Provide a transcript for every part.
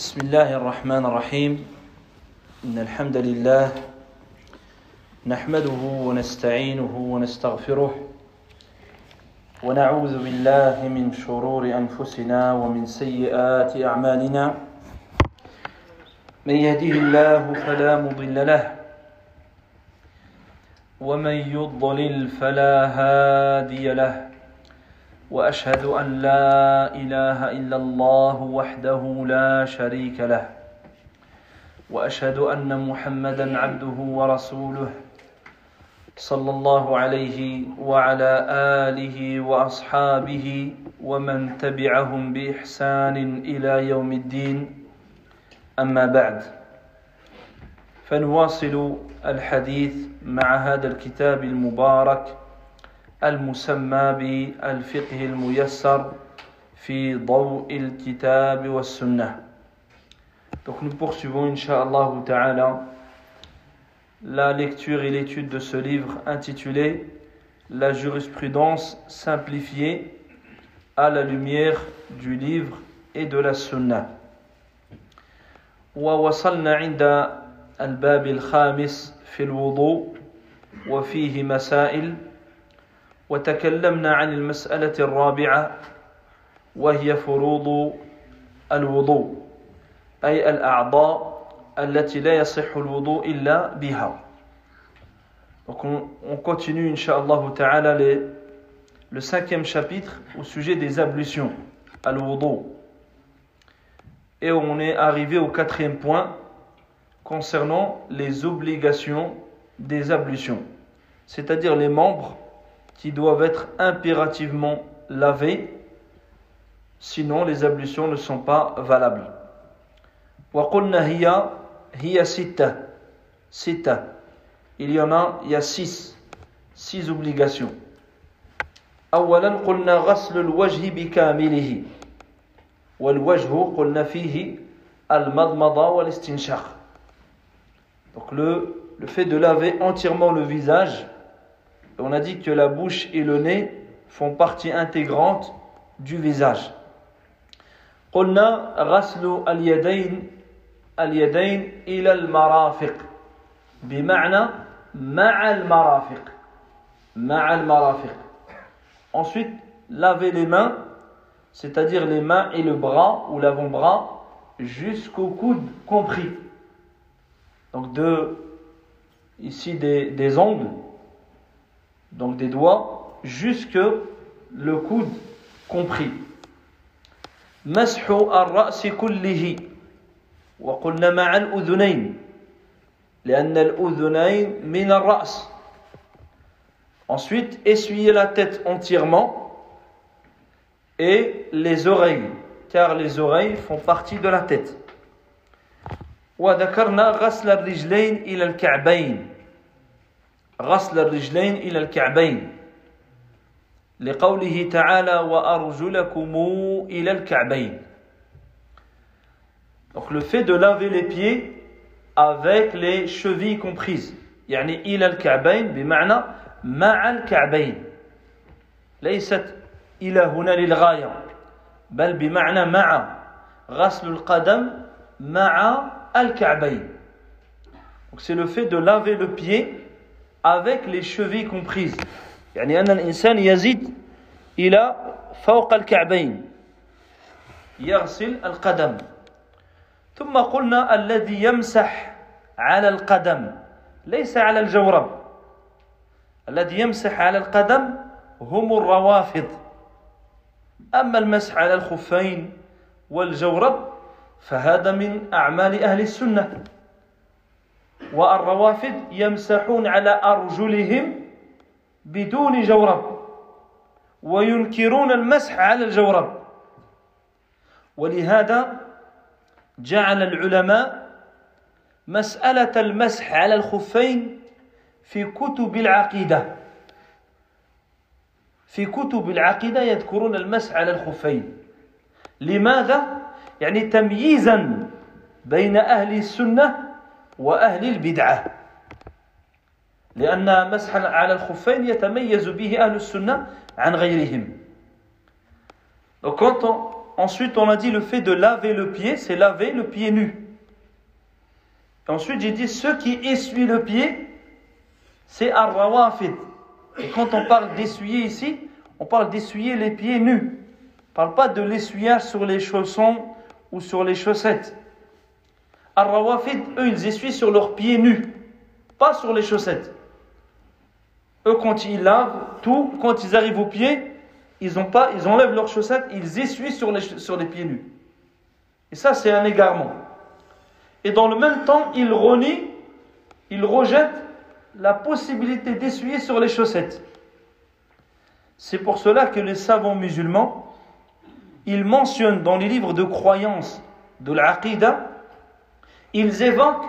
بسم الله الرحمن الرحيم إن الحمد لله نحمده ونستعينه ونستغفره ونعوذ بالله من شرور أنفسنا ومن سيئات أعمالنا من يهده الله فلا مضل له ومن يضلل فلا هادي له وأشهد أن لا إله إلا الله وحده لا شريك له. وأشهد أن محمدا عبده ورسوله صلى الله عليه وعلى آله وأصحابه ومن تبعهم بإحسان إلى يوم الدين. أما بعد فنواصل الحديث مع هذا الكتاب المبارك المسمى بالفقه الميسر في ضوء الكتاب والسنة Donc nous poursuivons Inch'Allah Ta'ala la lecture et l'étude de ce livre intitulé La jurisprudence simplifiée à la lumière du livre et de la Sunna. ووصلنا عند الباب الخامس في الوضوء وفيه مسائل وتكلمنا عن المسألة الرابعة وهي فروض الوضوء أي الأعضاء التي لا يصح الوضوء إلا بها Donc on, on continue, Inch'Allah Ta'ala, les, le cinquième chapitre au sujet des ablutions, al-wudu. Et on est arrivé au quatrième point concernant les obligations des ablutions, c'est-à-dire les membres qui doivent être impérativement lavés, sinon les ablutions ne sont pas valables. وقلنا هي هي ستة ستة il y en a il y a six six obligations أولا قلنا غسل الوجه بكامله والوجه قلنا فيه المضمضة والاستنشاق donc le, le fait de laver entièrement le visage on a dit que la bouche et le nez font partie intégrante du visage. قلنا غسل اليدين اليدين إلى المرافق بمعنى مع المرافق مع المرافق Ensuite, laver les mains, c'est-à-dire les mains et le bras ou l'avant-bras jusqu'au coude compris. Donc de ici des, des ongles donc des doigts, jusque le coude compris. مسح الرأس كله وقلنا مع الأذنين لأن الأذنين من الرأس Ensuite, essuyer la tête entièrement et les oreilles, car les oreilles font partie de la tête. وذكرنا غسل الرجلين إلى الكعبين غسل الرجلين إلى الكعبين لقوله تعالى وأرجلكم إلى الكعبين Donc le fait de laver les pieds avec les chevilles comprises يعني إلى الكعبين بمعنى مع الكعبين ليست إلى هنا للغاية بل بمعنى مع غسل القدم مع الكعبين Donc c'est le fait de laver le pied avec les chevilles comprises. يعني أن الإنسان يزيد إلى فوق الكعبين. يغسل القدم. ثم قلنا الذي يمسح على القدم. ليس على الجورب. الذي يمسح على القدم هم الروافض. أما المسح على الخفين والجورب فهذا من أعمال أهل السنة. والروافد يمسحون على أرجلهم بدون جورب وينكرون المسح على الجورب. ولهذا جعل العلماء مسألة المسح على الخفين في كتب العقيدة. في كتب العقيدة يذكرون المسح على الخفين. لماذا؟ يعني تمييزا بين أهل السنة وأهل البدعة لأن مسح على الخفين يتميز به أهل السنة عن غيرهم Donc quand on, Ensuite, on a dit le fait de laver le pied, c'est laver le pied nu. Et ensuite, j'ai dit ceux qui essuient le pied, c'est ar-rawafid. Et quand on parle d'essuyer ici, on parle d'essuyer les pieds nus. On ne parle pas de l'essuyage sur les chaussons ou sur les chaussettes. Ar-rawafid, eux, ils essuient sur leurs pieds nus, pas sur les chaussettes. Eux, quand ils lavent tout, quand ils arrivent aux pieds, ils, ont pas, ils enlèvent leurs chaussettes, ils essuient sur les, sur les pieds nus. Et ça, c'est un égarement. Et dans le même temps, ils renient, ils rejettent la possibilité d'essuyer sur les chaussettes. C'est pour cela que les savants musulmans, ils mentionnent dans les livres de croyance de l'Aqidah, ils évoquent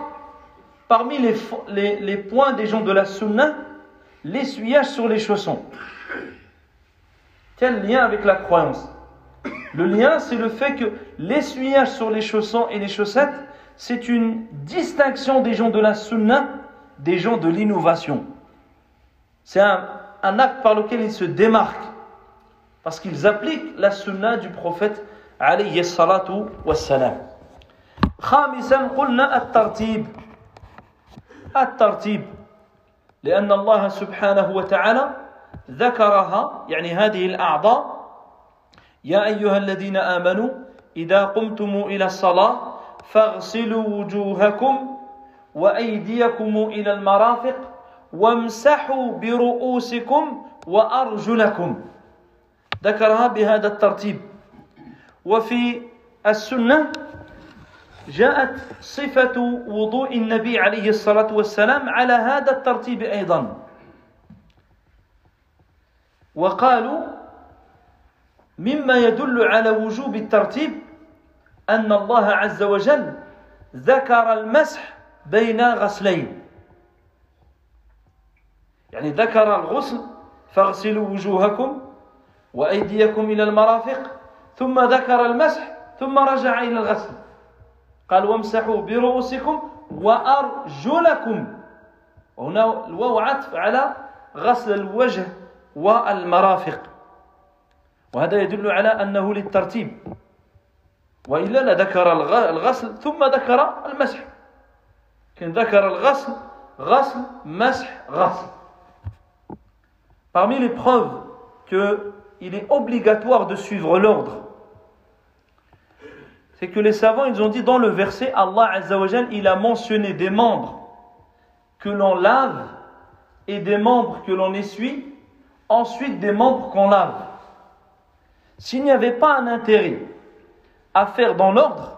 parmi les, points des gens de la Sunna, l'essuyage sur les chaussons. Quel lien avec la croyance? Le lien, c'est le fait que l'essuyage sur les chaussons et les chaussettes, c'est une distinction des gens de la sunna, des gens de l'innovation. C'est un, un, acte par lequel ils se démarquent, parce qu'ils appliquent la sunna du prophète alayhi salatu wassalam. خامسا قلنا الترتيب. الترتيب. لأن الله سبحانه وتعالى ذكرها يعني هذه الأعضاء. يا أيها الذين آمنوا إذا قمتم إلى الصلاة فاغسلوا وجوهكم وأيديكم إلى المرافق وامسحوا برؤوسكم وأرجلكم. ذكرها بهذا الترتيب. وفي السنة جاءت صفة وضوء النبي عليه الصلاة والسلام على هذا الترتيب أيضا. وقالوا مما يدل على وجوب الترتيب أن الله عز وجل ذكر المسح بين غسلين. يعني ذكر الغسل فاغسلوا وجوهكم وأيديكم إلى المرافق ثم ذكر المسح ثم رجع إلى الغسل. قال وامسحوا برؤوسكم وأرجلكم. وهنا الواو عطف على غسل الوجه والمرافق. وهذا يدل على أنه للترتيب. وإلا لذكر الغسل ثم ذكر المسح. كان ذكر الغسل غسل مسح غسل. Parmi les preuves qu'il est obligatoire de suivre l'ordre, c'est que les savants ils ont dit dans le verset Allah Azzawajal il a mentionné des membres que l'on lave et des membres que l'on essuie ensuite des membres qu'on lave. S'il n'y avait pas un intérêt à faire dans l'ordre,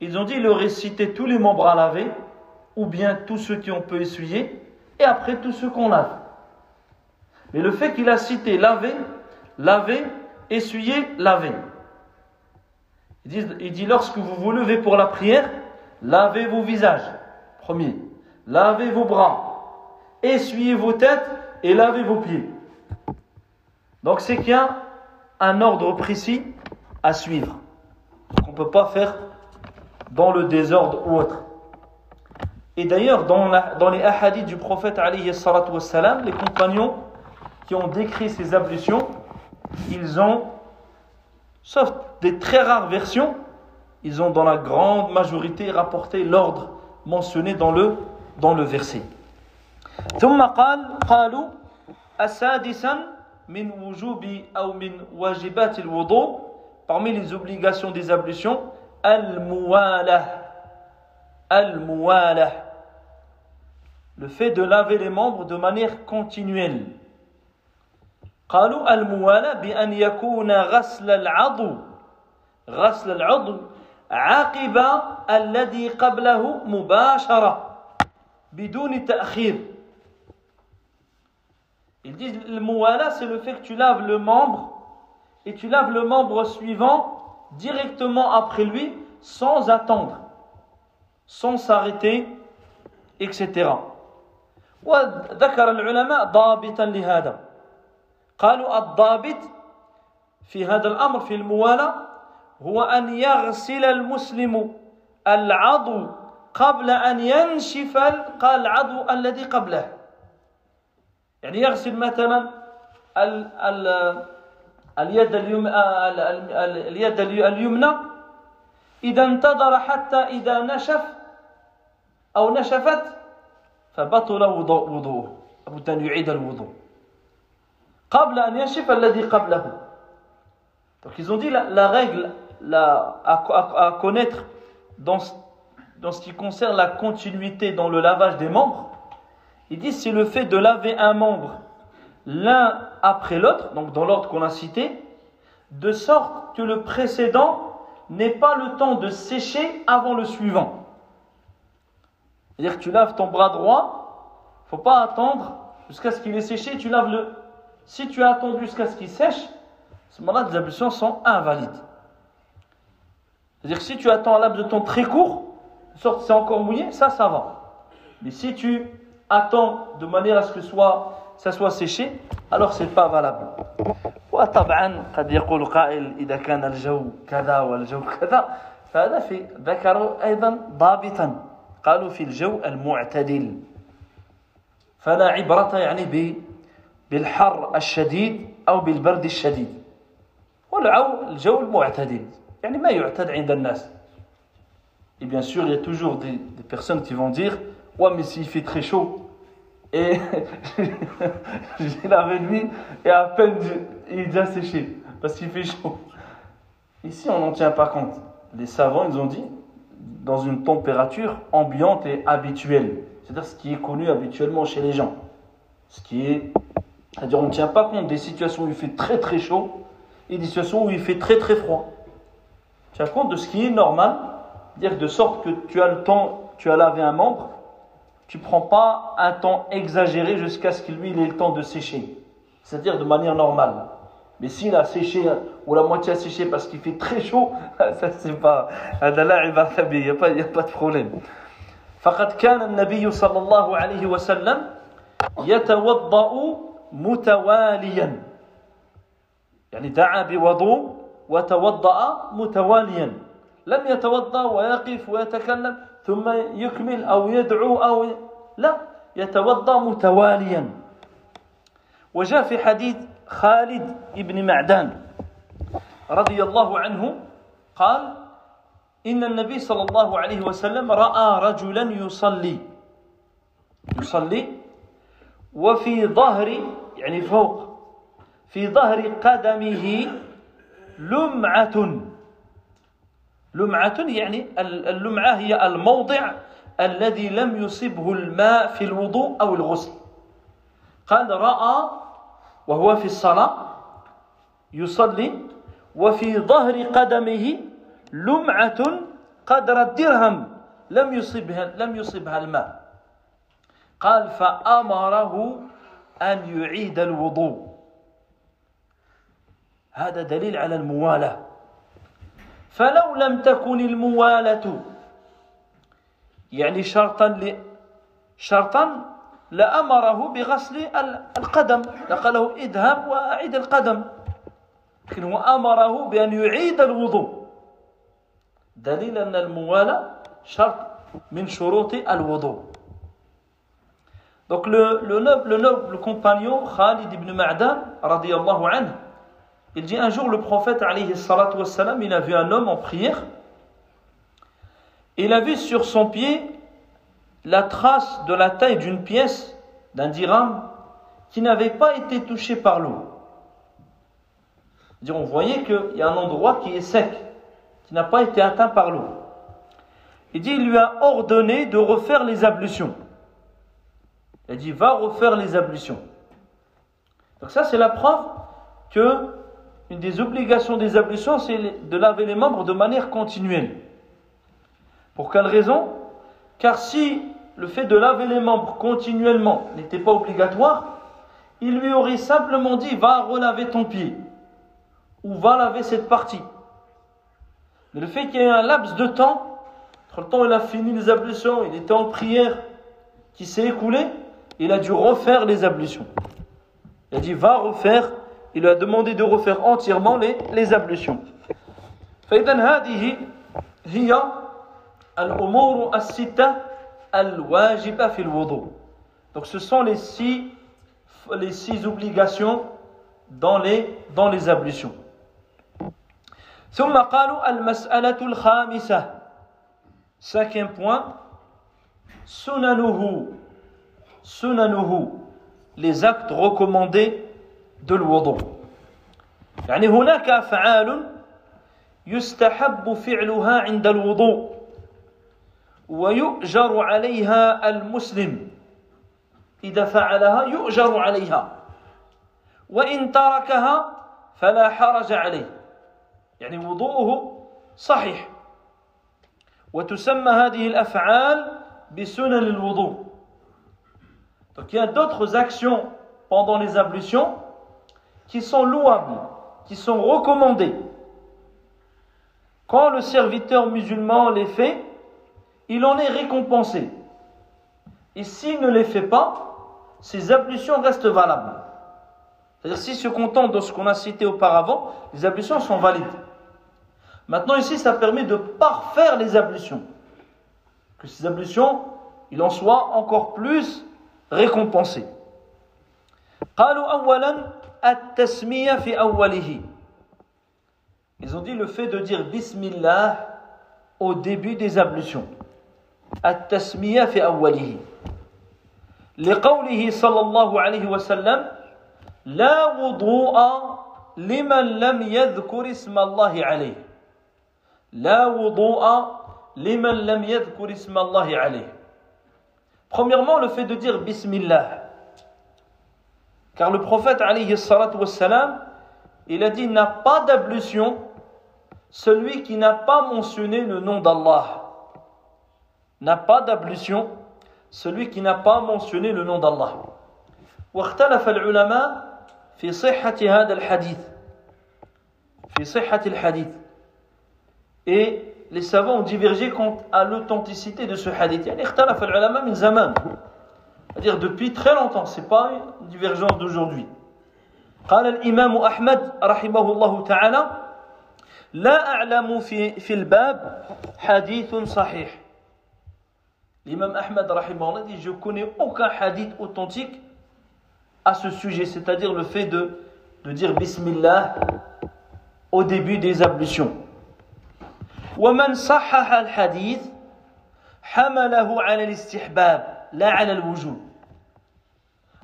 ils ont dit il aurait cité tous les membres à laver, ou bien tous ceux qu'on peut essuyer, et après tous ceux qu'on lave. Mais le fait qu'il a cité laver, laver, essuyer, laver. Il dit, lorsque vous vous levez pour la prière, lavez vos visages, premier. Lavez vos bras, essuyez vos têtes et lavez vos pieds. Donc c'est qu'il y a un ordre précis à suivre, qu'on ne peut pas faire dans le désordre ou autre. Et d'ailleurs, dans, les ahadiths du prophète, wassalam, les compagnons qui ont décrit ces ablutions, ils ont, sauf des très rares versions, ils ont dans la grande majorité rapporté l'ordre mentionné dans le, dans le verset. ثم قال قالوا min wujubi ou min wajibat al-wudu parmi les obligations des ablutions al-muwalah al-muwalah le fait de laver les membres de manière continuelle قالوا الموالاة بأن يكون غسل العضو غسل العضو عقب الذي قبله مباشرة بدون تأخير Ils disent le muwala, c'est le fait que tu laves le membre et tu laves le membre suivant directement après lui sans attendre, sans s'arrêter, etc. وذكر العلماء ضابطا لهذا قالوا الضابط في هذا الأمر في الموالاة هو أن يغسل المسلم العضو قبل أن ينشف العضو الذي قبله. يعني يغسل مثلا اليد اليد اليمنى. إذا انتظر حتى إذا نشف أو نشفت فبطل وضوءه. لابد أن يعيد الوضوء. قبل أن ينشف الذي قبله. Donc ils ont dit la, la règle la, à, connaître dans, ce qui concerne la continuité dans le lavage des membres, ils disent c'est le fait de laver un membre l'un après l'autre, donc dans l'ordre qu'on a cité, de sorte que le précédent n'ait pas le temps de sécher avant le suivant. C'est-à-dire que tu laves ton bras droit, il ne faut pas attendre jusqu'à ce qu'il ait séché, tu laves le. Si tu as attendu jusqu'à ce qu'il sèche, ce moment-là, les ablutions sont invalides. C'est-à-dire que si tu attends un laps de temps très court, de sorte que c'est encore mouillé, ça, ça va. Mais si tu attends de manière à ce que soit ça soit séché alors c'est pas valable وطبعا قد يقول قائل إذا كان الجو كذا والجو كذا فهذا في ذكروا أيضا ضابطا قالوا في الجو المعتدل فلا عبرة يعني بالحر الشديد أو بالبرد الشديد والعو الجو المعتدل يعني ما يعتد عند الناس Et bien sûr, il y a toujours des, des personnes qui vont dire Ouais, mais s'il fait très chaud, et j'ai lavé lui et à peine il est déjà séché parce qu'il fait chaud. Ici, on n'en tient pas compte. Les savants, ils ont dit dans une température ambiante et habituelle, c'est-à-dire ce qui est connu habituellement chez les gens. Ce qui est, c'est-à-dire on ne tient pas compte des situations où il fait très très chaud et des situations où il fait très très froid. Tu tiens compte de ce qui est normal, dire de sorte que tu as le temps, tu as lavé un membre, tu ne prends pas un temps exagéré jusqu'à ce qu'il lui ait le temps de sécher. C'est-à-dire de manière normale. Mais s'il a séché, ou la moitié a séché parce qu'il fait très chaud, ça c'est pas. Il n'y a, pas, a pas de problème. فقد كان النبي صلى الله عليه وسلم يتوضأ متواليا يعني دعا بوضوء وتوضأ متواليا. لم يتوضأ ويقف ويتكلم ثم يكمل أو يدعو أو لا يتوضأ متواليا. وجاء في حديث خالد بن معدان رضي الله عنه قال إن النبي صلى الله عليه وسلم رأى رجلا يصلي. يصلي وفي ظهر يعني فوق في ظهر قدمه لمعة. لمعة يعني اللمعة هي الموضع الذي لم يصبه الماء في الوضوء أو الغسل. قال رأى وهو في الصلاة يصلي وفي ظهر قدمه لمعة قدر الدرهم لم يصبها لم يصبها الماء. قال فأمره أن يعيد الوضوء. هذا دليل على الموالاة. فلو لم تكن الموالاة يعني شرطا ل... شرطا لأمره بغسل القدم. لقال له اذهب وأعيد القدم. لكن هو أمره بأن يعيد الوضوء. دليل أن الموالاة شرط من شروط الوضوء. Donc le, le, noble, le noble compagnon Khalid ibn Ma'dan, radiallahu anhu, Il dit un jour le prophète alayhi wassalam, il a vu un homme en prière. Il a vu sur son pied la trace de la taille d'une pièce, d'un dirham, qui n'avait pas été touché par l'eau. On voyait qu'il y a un endroit qui est sec, qui n'a pas été atteint par l'eau. Il dit, il lui a ordonné de refaire les ablutions. Il a dit, va refaire les ablutions. Donc ça, c'est la preuve que une des obligations des ablutions, c'est de laver les membres de manière continuelle. Pour quelle raison? Car si le fait de laver les membres continuellement n'était pas obligatoire, il lui aurait simplement dit va relaver ton pied ou va laver cette partie. Mais le fait qu'il y ait un laps de temps, entre le temps où il a fini les ablutions, il était en prière, qui s'est écoulé, il a dû refaire les ablutions. Il a dit va refaire il lui a demandé de refaire entièrement les, les ablutions. فإذا هذه هي الأمور الستة الواجبة في الوضوء. Donc ce sont les six, les six obligations dans les, dans les ablutions. ثم قالوا المسألة الخامسة Cinquième point, sunanuhu, sunanuhu, les actes recommandés de l'wudu. يعني هناك أفعال يستحب فعلها عند الوضوء ويؤجر عليها المسلم. إذا فعلها يؤجر عليها. وإن تركها فلا حرج عليه. يعني وضوءه صحيح. وتسمى هذه الأفعال بسنن الوضوء. Donc il y a d'autres actions pendant les ablutions qui sont louables, qui sont recommandées. Quand le serviteur musulman les fait, il en est récompensé. Et s'il ne les fait pas, ses ablutions restent valables. C'est-à-dire s'il se contente de ce qu'on a cité auparavant, les ablutions sont valides. Maintenant ici, ça permet de parfaire les ablutions. Que ces ablutions, il en soit encore plus récompensé Ils ont dit le fait de dire Bismillah au début des ablutions. التسمية في أوله لقوله صلى الله عليه وسلم لا وضوء لمن لم يذكر اسم الله عليه لا وضوء لمن لم يذكر اسم الله عليه Premièrement, le fait de dire Bismillah. Car le prophète, alayhi salatu wassalam, il a dit n'a pas d'ablution celui qui n'a pas mentionné le nom d'Allah. N'a pas d'ablution celui qui n'a pas mentionné le nom d'Allah. واختلف العلماء في صحة هذا الحديث في صحة الحديث et les savants ont divergé quant à l'authenticité de ce hadith يعني اختلف العلماء من زمان c'est-à-dire depuis très longtemps c'est pas une divergence d'aujourd'hui قال الإمام أحمد رحمه الله تعالى لا أعلم في في الباب حديث صحيح L'imam Ahmad rahimahullah dit Je connais aucun hadith authentique à ce sujet, c'est-à-dire le fait de, de dire Bismillah au début des ablutions. ومن صحح الحديث حمله على الاستحباب لا على الوجوب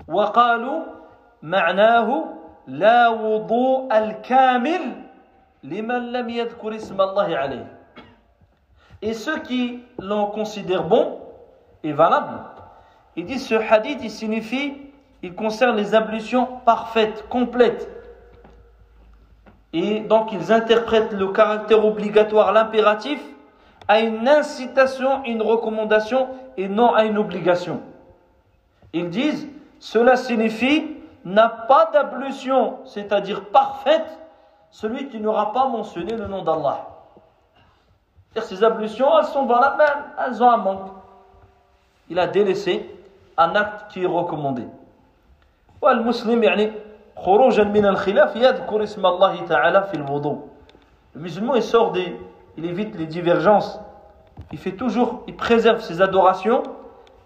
وقالوا معناه لا وضوء الكامل لمن لم يذكر اسم الله عليه Et ceux qui l'en considèrent bon, est valable. Il dit ce hadith, il signifie, il concerne les ablutions parfaites, complètes. Et donc ils interprètent le caractère obligatoire, l'impératif, à une incitation, une recommandation et non à une obligation. Ils disent, cela signifie, n'a pas d'ablution, c'est-à-dire parfaite, celui qui n'aura pas mentionné le nom d'Allah. Ces ablutions, elles sont valables, elles ont un manque il a délaissé un acte qui est recommandé. والمسلم يعني خروجا من الخلاف يذكر اسم الله تعالى في الوضوء. Le musulman il sort des, il évite les divergences. Il fait toujours, il préserve ses adorations.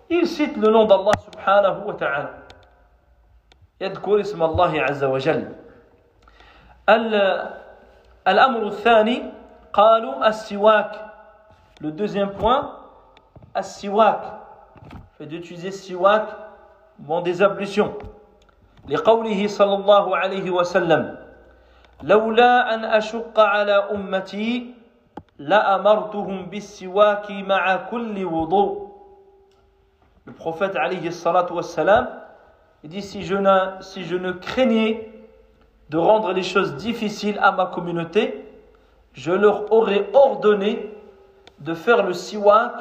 Il cite le nom d'Allah subhanahu wa ta'ala. يذكر اسم الله عز وجل. الأمر الثاني قالوا السواك. Le deuxième point, السواك fait d'utiliser siwak dans des ablutions. لقوله صلى الله عليه وسلم لولا أن أشق على أمتي Le prophète alayhi salatu wassalam il dit si je, ne, si je ne craignais de rendre les choses difficiles à ma communauté, je leur aurais ordonné de faire le siwak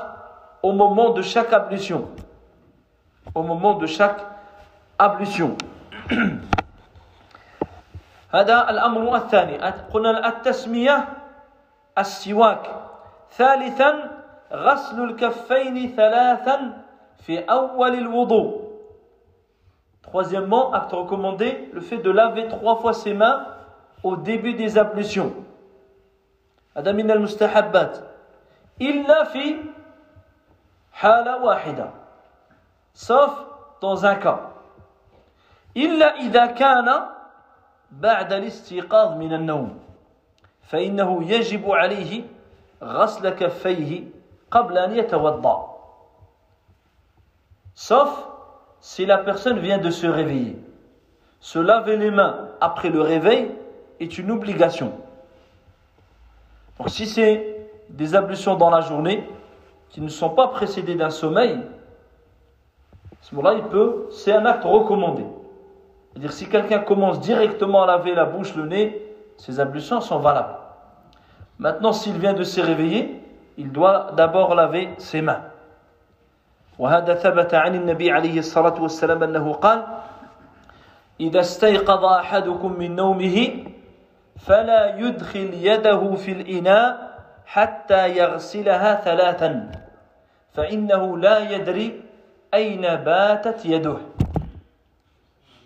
au moment de chaque ablution. au moment de chaque ablution. هذا الأمر الثاني قلنا التسمية السواك ثالثا غسل الكفين ثلاثا في أول الوضوء Troisièmement, acte recommandé, le fait de laver trois fois ses mains au début des ablutions. هذا من المستحبات إلا في حالة واحدة sauf dans un cas. إلا إذا كان بعد الاستيقاظ من النوم فإنه يجب عليه غسل كفيه قبل أن يتوضأ sauf si la personne vient de se réveiller. Se laver les mains après le réveil est une obligation. Donc si c'est des ablutions dans la journée qui ne sont pas précédées d'un sommeil, à ce moment-là, il peut, c'est un acte recommandé. C'est-à-dire si quelqu'un commence directement à laver la bouche, le nez, ses ablutions sont valables. Maintenant, s'il vient de se réveiller, il doit d'abord laver ses mains. وهذا ثبت عن النبي عليه الصلاة والسلام أنه قال إذا استيقظ أحدكم من نومه فلا يدخل يده في الإناء حتى يغسلها ثلاثا فإنه لا يدري أين باتت يده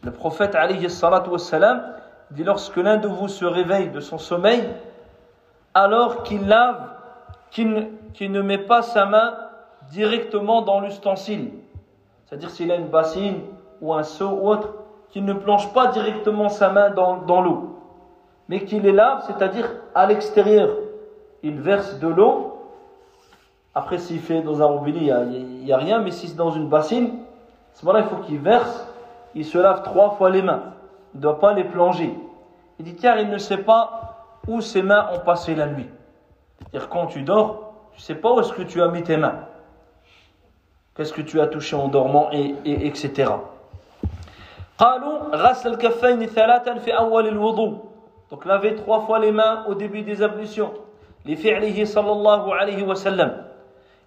Le prophète alayhi salatu wassalam dit lorsque l'un de vous se réveille de son sommeil, alors qu'il lave, qu'il qu ne met pas sa main directement dans l'ustensile. C'est-à-dire s'il a une bassine ou un seau ou autre, qu'il ne plonge pas directement sa main dans, l'eau, mais qu'il les lave, c'est-à-dire à, l'extérieur. Il verse de l'eau. Après, s'il fait dans un robinet, il n'y a, a, rien, mais si c'est dans une bassine, à ce moment-là, il faut qu'il verse, il se lave trois fois les mains Il ne doit pas les plonger. Il dit car il ne sait pas où ses mains ont passé la nuit. C'est-à-dire quand tu dors, tu ne sais pas où est-ce que tu as mis tes mains. Qu'est-ce que tu as touché en dormant et, et etc. قالوا غسل الكفين ثلاثا في أول الوضوء donc laver trois fois les mains au début des ablutions لفعله صلى الله عليه وسلم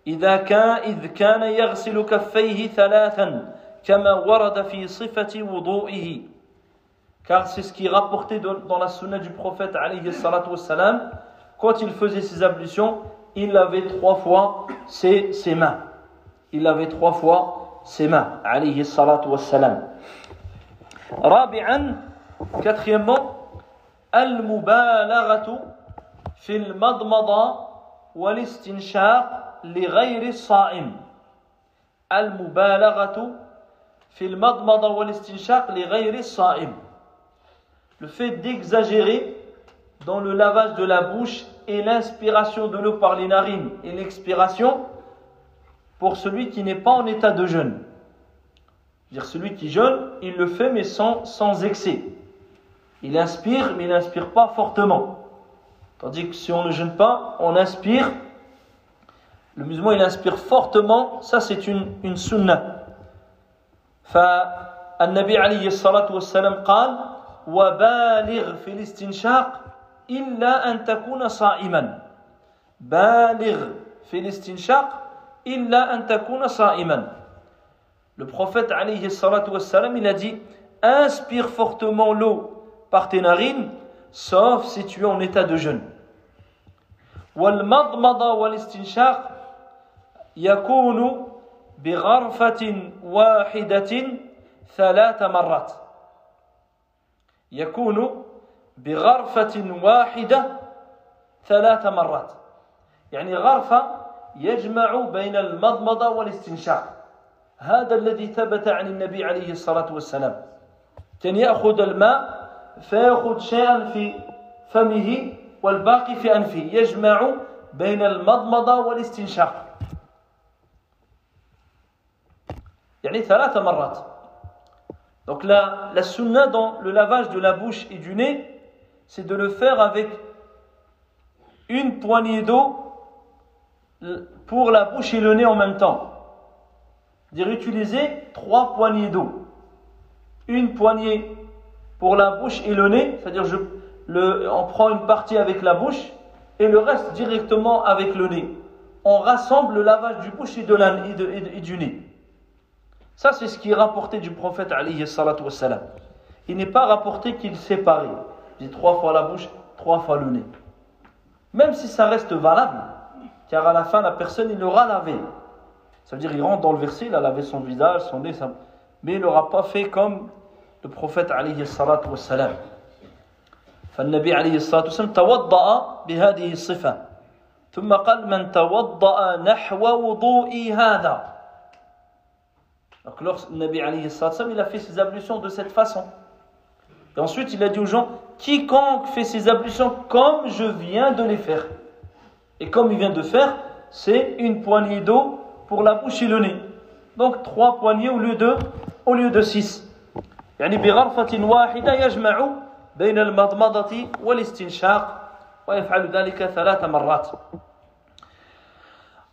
إذا كان إذ كان يغسل كفيه ثلاثا كما ورد في صفة وضوئه car c'est ce qui est rapporté dans la sunna du prophète wassalam, quand il faisait ses ablutions, il lavait trois fois ses, mains. Il lavait trois fois ses mains, alayhi salatu wassalam. Rabi'an, quatrièmement, al-mubalaghatu fil madmada wal istinshaq li ghayri sa'im. Al-mubalaghatu fil madmada wal istinshaq li ghayri sa'im. le fait d'exagérer dans le lavage de la bouche et l'inspiration de l'eau par les narines et l'expiration pour celui qui n'est pas en état de jeûne. Dire celui qui jeûne, il le fait mais sans, sans excès. Il inspire, mais il n'inspire pas fortement. Tandis que si on ne jeûne pas, on inspire. Le musulman, il inspire fortement. Ça, c'est une, une sunnah. فالنبي عليه الصلاة والسلام قال وبالغ في الاستنشاق إلا أن تكون صائما. بالغ في الاستنشاق إلا أن تكون صائما. Le prophète alayhi salatu wassalam, il a dit Inspire fortement l'eau par tes narines, sauf si tu es en état de jeûne. والمضمضة والاستنشاق يكون بغرفة واحدة ثلاث مرات. يكون بغرفة واحدة ثلاث مرات. يعني غرفة يجمع بين المضمضة والاستنشاق. هذا الذي ثبت عن النبي عليه الصلاة والسلام. كان يأخذ الماء فيأخذ شيئا في فمه والباقي في أنفه. يجمع بين المضمضة والاستنشاق. يعني ثلاث مرات. Donc la, la dans le lavage de la bouche et du nez, c'est de le faire avec une poignée d'eau pour la bouche et le nez en même temps. Dire utiliser trois poignées d'eau. Une poignée pour la bouche et le nez, c'est-à-dire on prend une partie avec la bouche et le reste directement avec le nez. On rassemble le lavage du bouche et du nez. Ça, c'est ce qui est rapporté du prophète alayhi salatu wassalam. Il n'est pas rapporté qu'il séparait. Il dit trois fois la bouche, trois fois le nez. Même si ça reste valable, car à la fin, la personne, il l'aura lavé. Ça veut dire, il rentre dans le verset, il a lavé son visage, son nez, ça... mais il n'aura pas fait comme le prophète alayhi salatu wassalam. فالنبي عليه الصلاة والسلام توضأ بهذه الصفة ثم قال من توضأ نحو وضوئي هذا Donc lorsque le Nabi alayhi sallam, il a fait ses ablutions de cette façon. Et ensuite, il a dit aux gens quiconque fait ses ablutions comme je viens de les faire. Et comme il vient de faire, c'est une poignée d'eau pour la bouche et le nez. Donc trois poignées au lieu de, au lieu de six. يعني بغرفة واحدة يجمع بين المضمضة والاستنشاق ويفعل ذلك ثلاث مرات.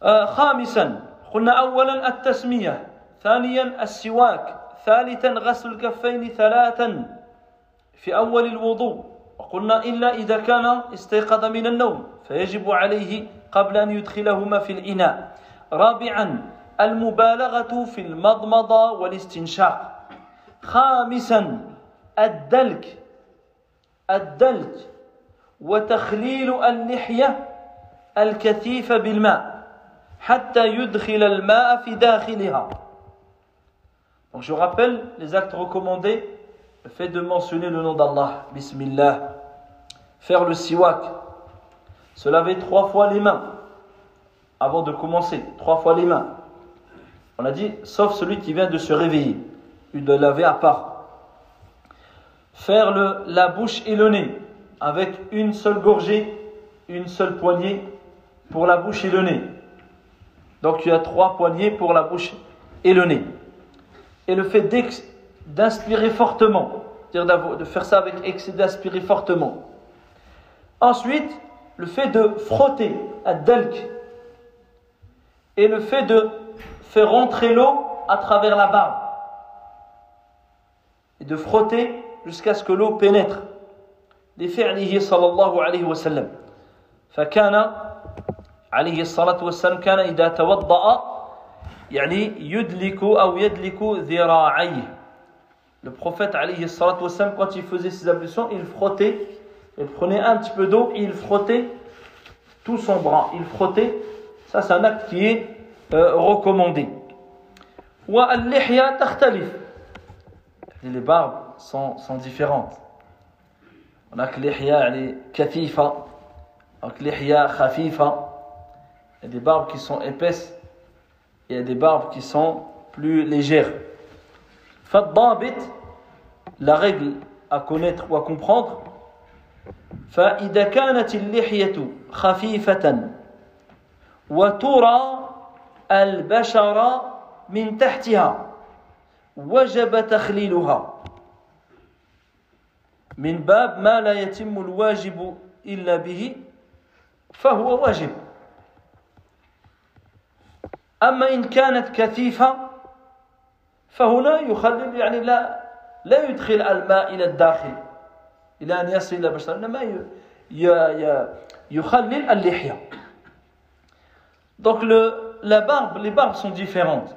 آه خامسا قلنا أولا التسمية ثانيا السواك ثالثا غسل الكفين ثلاثا في أول الوضوء. وقلنا إلا إذا كان استيقظ من النوم فيجب عليه قبل أن يدخلهما في الإناء. رابعا المبالغة في المضمضة والاستنشاق. خامسا الدلك الدلك وتخليل اللحية الكثيفة بالماء حتى يدخل الماء في داخلها. Je rappelle les actes recommandés, le fait de mentionner le nom d'Allah, Bismillah, faire le siwak, se laver trois fois les mains avant de commencer, trois fois les mains. On a dit, sauf celui qui vient de se réveiller, il doit laver à part. Faire la bouche et le nez avec une seule gorgée, une seule poignée pour la bouche et le nez. Donc il y a trois poignées pour la bouche et le nez Et le fait d'inspirer fortement, c'est-à-dire de faire ça avec excès d'inspirer fortement. Ensuite, le fait de frotter, à dalk, et le fait de faire rentrer l'eau à travers la barbe, et de frotter jusqu'à ce que l'eau pénètre. لفعله صلى الله عليه وسلم فكان عليه الصلاة والسلام كان إذا توضأ يعني يدلك أو يدلك ذراعيه Le prophète alayhi salatu wassalam, quand il faisait ses ablutions, il frottait, il prenait un petit peu d'eau et il frottait tout son bras. Il frottait. Ça, c'est un acte qui est euh, recommandé. واللحية تختلف. Les barbes sont, sont différentes. هناك لحية يعني كثيفة هناك لحية خفيفة il y a des barbes qui sont épaisses et il y a des barbes qui sont plus légères فالضابط la règle à connaître ou à comprendre فإذا كانت اللحية خفيفة وترى البشر من تحتها وجب تخليلها من باب ما لا يتم الواجب إلا به فهو واجب أما إن كانت كثيفة فهنا يخلل يعني لا لا يدخل الماء إلى الداخل إلى أن يصل إلى بشر إنما يخلل اللحية Donc le, la barbe, les barbes sont différentes.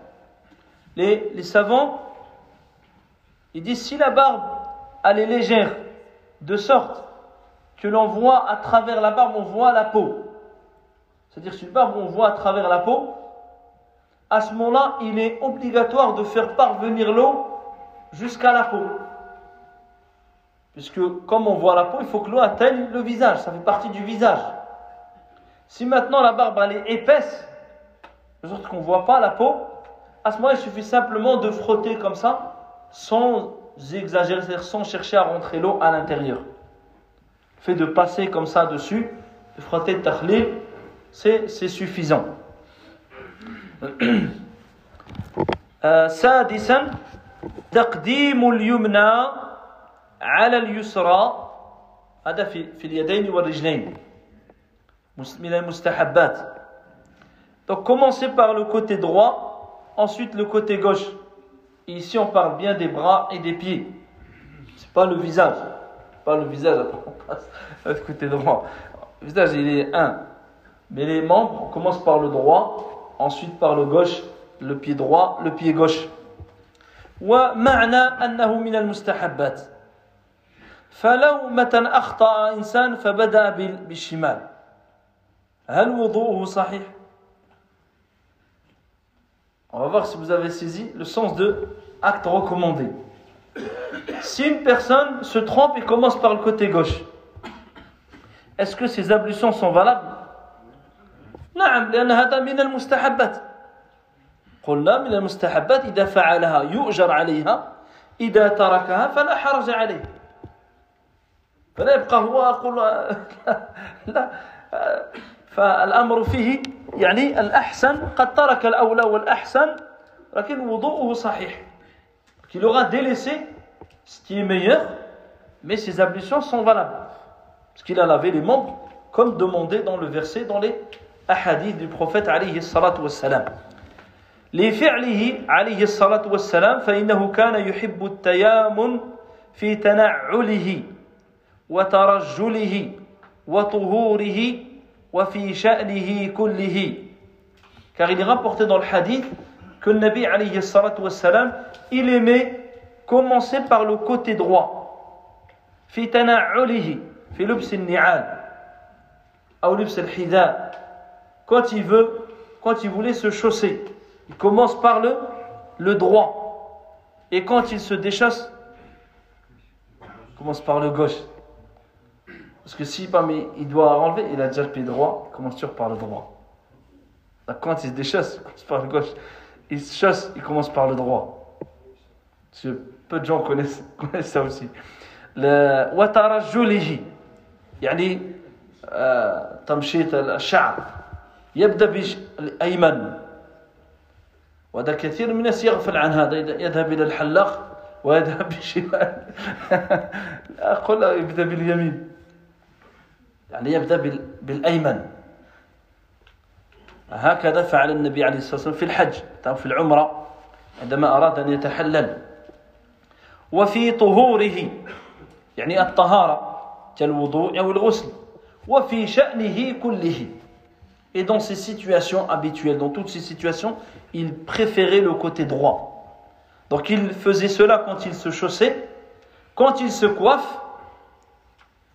Les, les savants, ils disent si la barbe elle est légère, de sorte que l'on voit à travers la barbe, on voit la peau. C'est-à-dire sur une barbe, on voit à travers la peau. à ce moment-là, il est obligatoire de faire parvenir l'eau jusqu'à la peau. Puisque comme on voit la peau, il faut que l'eau atteigne le visage. Ça fait partie du visage. Si maintenant la barbe elle est épaisse, de sorte qu'on ne voit pas la peau, à ce moment-là, il suffit simplement de frotter comme ça, sans exagérer, sans chercher à rentrer l'eau à l'intérieur. Le fait de passer comme ça dessus, de frotter tahlil, c'est suffisant. سادسا تقديم اليمنى على اليسرى هذا في في اليدين والرجلين من المستحبات donc commencer par le côté droit ensuite le côté gauche Et ici, on parle bien des bras et des pieds. C'est pas le visage. Pas le visage, attends, on passe à côté droit. Le visage, il est un. Mais les membres, on commence par le droit, ensuite par le gauche, le pied droit, le pied gauche. ومعنى أنه من المستحبات فلو متى أخطأ إنسان فبدأ بالشمال هل وضوءه صحيح on va voir si vous avez saisi le sens de acte recommandé. Si une personne se trompe et commence par le côté gauche, est-ce que ses ablutions sont valables نعم لأن هذا من المستحبات. قلنا من المستحبات إذا فعلها يؤجر عليها إذا تركها فلا حرج عليه. فلا يبقى هو أقول لا فالأمر فيه يعني الأحسن قد ترك الأولى والأحسن لكن وضوءه صحيح. Qu'il aura délaissé ce qui est meilleur mais ses ablutions sont valables. Parce qu'il a lavé les membres comme demandé dans le verset dans les ahadith du prophète عليه الصلاة والسلام. لفعله عليه الصلاة والسلام فإنه كان يحب التيامن في تنعله وترجله وطهوره وفي شأنه كله. Car il est rapporté dans le hadith que le Nabi alayhi salatu wassalam, il aimait commencer par le côté droit. في تنعله في لبس النعال أو لبس الحذاء quand il veut quand il voulait se chausser il commence par le, le droit et quand il se déchausse il commence par le gauche parce que si parmi il doit enlever, il a déjà le pied droit, il commence toujours par le droit. quand il se déchasse, il commence par le gauche. Il se chasse, il commence par le droit. Parce que peu de gens connaissent, connaissent ça aussi. Le وترجله يعني تمشيط الشعر يبدأ بالايمن وهذا كثير من الناس يغفل عن هذا يذهب إلى الحلاق ويذهب بالشمال أقول يبدأ باليمين. يعني يبدأ بالأيمن. هكذا فعل النبي عليه الصلاة والسلام في الحج في العمرة عندما أراد أن يتحلل. وفي طهوره يعني الطهارة كالوضوء أو الغسل. وفي شأنه كله. Et dans ces situations habituelles, dans toutes ces situations, il préférait le côté droit. Donc il faisait cela quand il se chaussait, quand il se coiffe.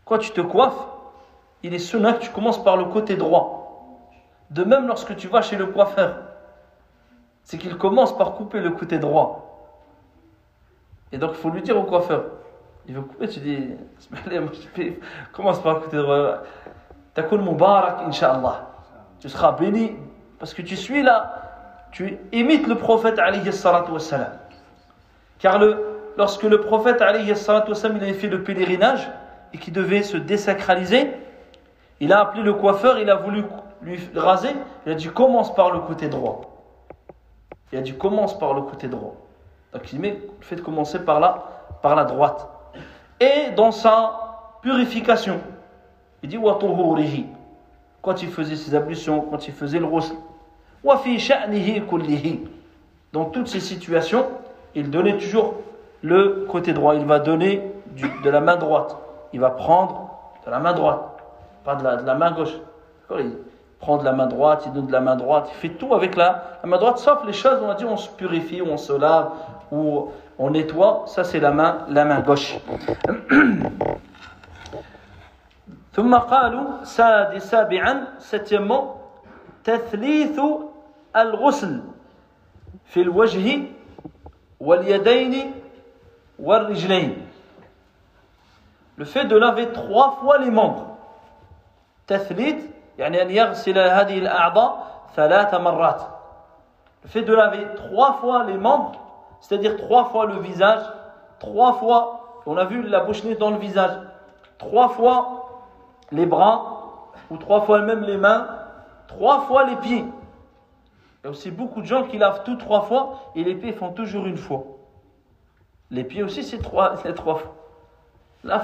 Quand tu te coiffes, il est sunnah que tu commences par le côté droit. De même lorsque tu vas chez le coiffeur, c'est qu'il commence par couper le côté droit. Et donc il faut lui dire au coiffeur, il veut couper, tu dis, commence par le côté droit. Takun Mubarak, Inch'Allah. Tu seras béni parce que tu suis là, tu imites le prophète alayhi salatu wassalam. Car lorsque le prophète alayhi salatu wassalam, il avait fait le pèlerinage et qui devait se désacraliser, il a appelé le coiffeur, il a voulu lui raser, il a dit commence par le côté droit. Il a dit commence par le côté droit. Donc il met le fait de commencer par là, par la droite. Et dans sa purification, il dit watuhurihi. Quand il faisait ses ablutions, quand il faisait le kullihi. Dans toutes ces situations, il donnait toujours le côté droit. Il va donner de la main droite. Il va prendre de la main droite pas de la, de la main gauche. Il prend de la main droite, il donne de la main droite, il fait tout avec la, la main droite, sauf les choses, on a dit, on se purifie, on se lave, ou on nettoie, ça c'est la main, la main gauche. ثم قالوا ساد سابعا septièmement تثليث الغسل في الوجه واليدين والرجلين le fait de laver trois fois les membres تثليث يعني أن يغسل هذه الأعضاء ثلاث مرات le fait de laver trois fois les membres c'est-à-dire trois fois le visage trois fois on a vu la bouche nez dans le visage trois fois les bras ou trois fois même les mains trois fois les pieds il y a aussi beaucoup de gens qui lavent tout trois fois et les pieds font toujours une fois les pieds aussi c'est trois, trois fois Là,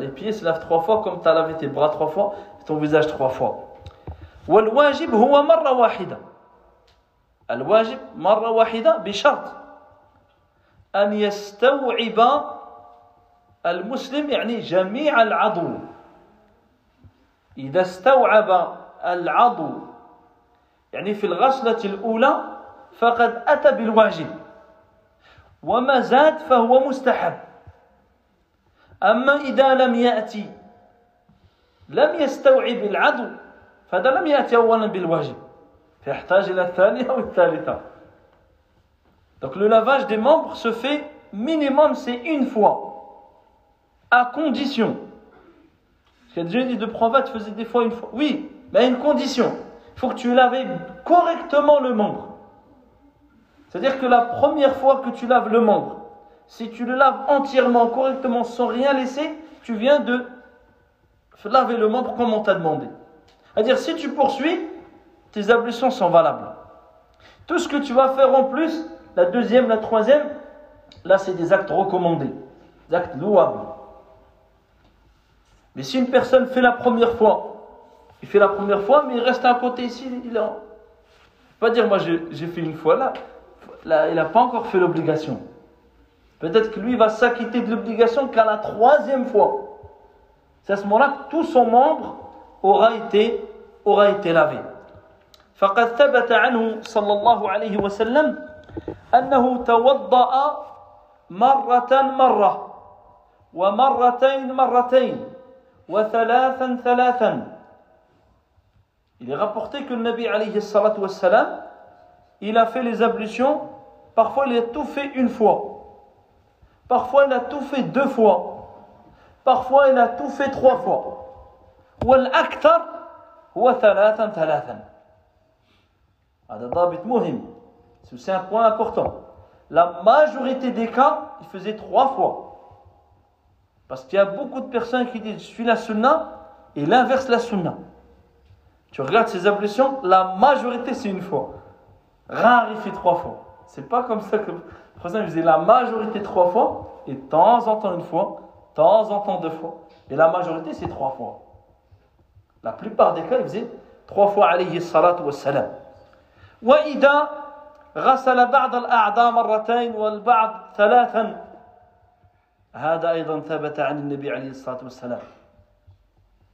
les pieds se lavent trois fois comme tu as lavé tes bras trois fois ton visage trois fois. والواجب هو مرة واحدة الواجب مرة واحدة بشرط أن يستوعب المسلم يعني جميع العضو إذا استوعب العضو يعني في الغسلة الأولى فقد أتى بالواجب وما زاد فهو مستحب. أما إذا لم يأتي لم يستوعب العدو فهذا لم يأتي أولا بالواجب فيحتاج إلى الثانية أو الثالثة. Donc le lavage des membres se fait minimum c'est une fois à condition a des dit de prophète faisait des fois une fois oui mais à une condition il faut que tu laves correctement le membre c'est-à-dire que la première fois que tu laves le membre si tu le laves entièrement correctement sans rien laisser tu viens de laver le membre comme on t'a demandé. C'est-à-dire, si tu poursuis, tes ablutions sont valables. Tout ce que tu vas faire en plus, la deuxième, la troisième, là, c'est des actes recommandés, des actes louables. Mais si une personne fait la première fois, il fait la première fois, mais il reste à côté ici, il a. Pas dire, moi j'ai fait une fois là, là il n'a pas encore fait l'obligation. Peut-être que lui va s'acquitter de l'obligation qu'à la troisième fois. C'est à ce moment-là que tout son membre aura été, aura été lavé. فقد ثبت عنه صلى الله عليه وسلم أنه توضأ مرة مرة ومرتين مرتين وثلاثا ثلاثا Il est rapporté que le Nabi alayhi salatu wassalam, il a fait les ablutions, parfois il a tout fait une fois, parfois il a tout fait deux fois, parfois il a tout fait trois fois. والأكثر هو ثلاثا ثلاثا هذا ضابط مهم c'est un point important la majorité des cas il faisait trois fois parce qu'il y a beaucoup de personnes qui disent je suis la sunna et l'inverse la sunna tu regardes ces ablutions, la majorité c'est une fois. Rare il fait trois fois. C'est pas comme ça que le président faisait la majorité trois fois et de temps en temps une fois, de temps en temps deux fois. Et la majorité c'est trois fois. La plupart des cas il faisait trois fois alayhi salatu wassalam. وإذا غسل بعض الأعضاء مرتين والبعض ثلاثا هذا أيضا ثبت عن النبي عليه الصلاة والسلام.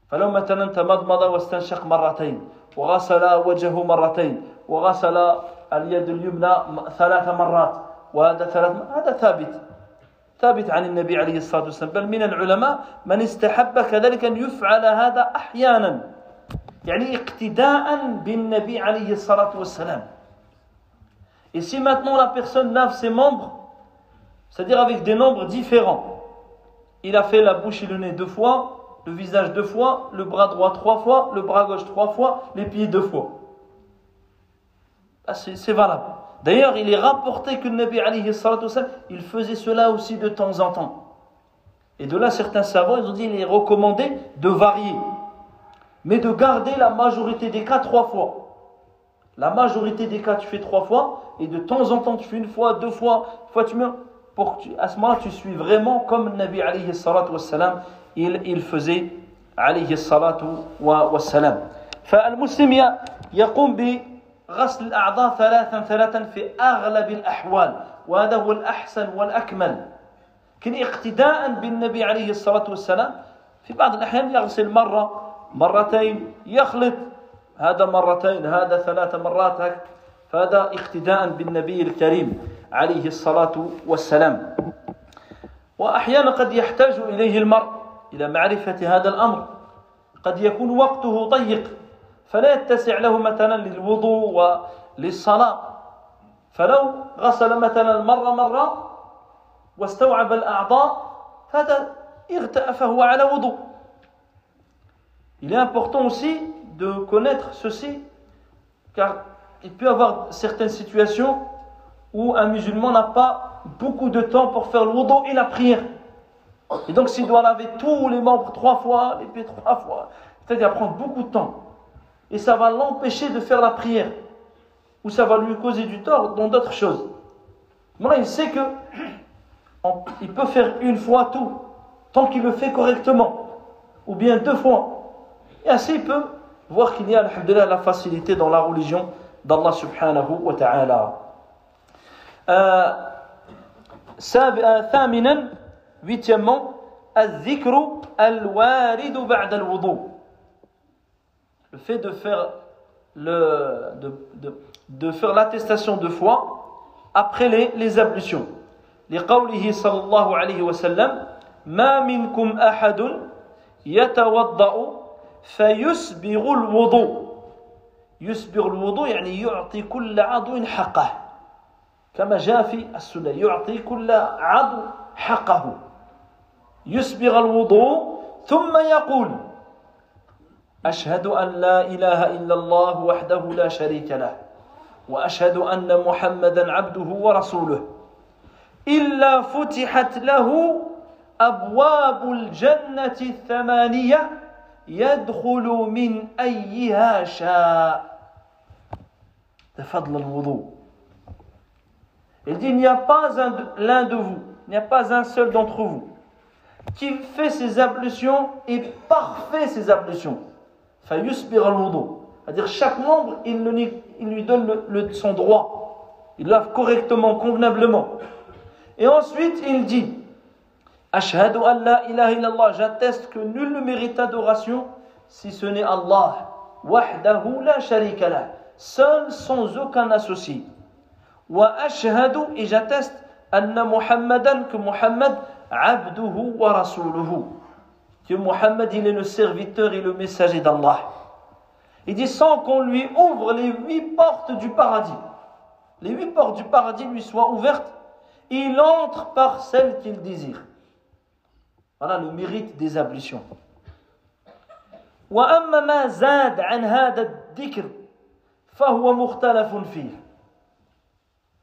فلو مثلا تمضمض واستنشق مرتين وغسل وجهه مرتين وغسل اليد اليمنى ثلاث مرات وهذا ثلاث هذا ثابت. ثابت عن النبي عليه الصلاة والسلام. بل من العلماء من استحب كذلك أن يفعل هذا أحيانا يعني اقتداء بالنبي عليه الصلاة والسلام. Et si maintenant la personne lave ses membres, c'est-à-dire avec des nombres différents, il a fait la bouche et le nez deux fois, le visage deux fois, le bras droit trois fois, le bras gauche trois fois, les pieds deux fois. Ah, c'est valable. D'ailleurs, il est rapporté que le Nabi alayhi il faisait cela aussi de temps en temps. Et de là, certains savants, ils ont dit, il est recommandé de varier. Mais de garder la majorité des cas trois fois. La majorité des cas, tu fais trois fois, et de temps en temps, tu fais une fois, deux fois, une fois tu mets. Pour que à ce moment-là, tu suis vraiment comme le Nabi alayhi il, il faisait عليه الصلاة والسلام فالمسلم يقوم بغسل الأعضاء ثلاثا ثلاثا في أغلب الأحوال وهذا هو الأحسن والأكمل لكن اقتداء بالنبي عليه الصلاة والسلام في بعض الأحيان يغسل مرة مرتين يخلط هذا مرتين هذا ثلاث مرات فهذا اقتداء بالنبي الكريم عليه الصلاة والسلام. وأحيانا قد يحتاج إليه المرء إلى معرفة هذا الأمر. قد يكون وقته ضيق فلا يتسع له مثلا للوضوء وللصلاة. فلو غسل مثلا مرة مرة واستوعب الأعضاء هذا اغتأ فهو على وضوء. Il est important aussi de connaître ceci, car il peut y avoir certaines situations où un musulman n'a pas beaucoup de temps pour faire le et la prière. Et donc s'il doit laver tous les membres trois fois, les pieds trois fois, c'est-à-dire prendre beaucoup de temps. Et ça va l'empêcher de faire la prière. Ou ça va lui causer du tort dans d'autres choses. Moi, il sait que il peut faire une fois tout, tant qu'il le fait correctement. Ou bien deux fois. Et ainsi il peut voir qu'il y a, la facilité dans la religion d'Allah subhanahu wa ta'ala. Euh, Huitièmement, al-dhikru al-waridu ba'da al-wudu. Le fait de faire le, de, de, de faire l'attestation de foi après les, les ablutions. لقوله صلى الله عليه وسلم ما منكم أحد يتوضأ فيسبغ الوضوء يسبغ الوضوء يعني يعطي كل عضو حقه كما جاء في السنة يعطي كل عضو حقه يسبغ الوضوء ثم يقول أشهد أن لا إله إلا الله وحده لا شريك له وأشهد أن محمدا عبده ورسوله. إلا فتحت له أبواب الجنة الثمانية يدخل من أيها شاء. تفضل الوضوء. Il dit, il n'y a pas l'un de vous, il n'y a pas un seul d'entre vous qui fait ses ablutions et parfait ses ablutions. C'est-à-dire chaque membre, il, lui donne son droit. Il lave correctement, convenablement. Et ensuite, il dit Ashhadu an la ilaha illallah, j'atteste que nul ne mérite adoration si ce n'est Allah. Wahdahu la sharika. Seul sans aucun associé. Wa et j'atteste anna Muhammadan, que. Que Muhammad, est le serviteur et le messager d'Allah. Il dit sans qu'on lui ouvre les huit portes du paradis. Les huit portes du paradis lui soient ouvertes. Il entre par celle qu'il désire. Voilà le mérite des ablutions.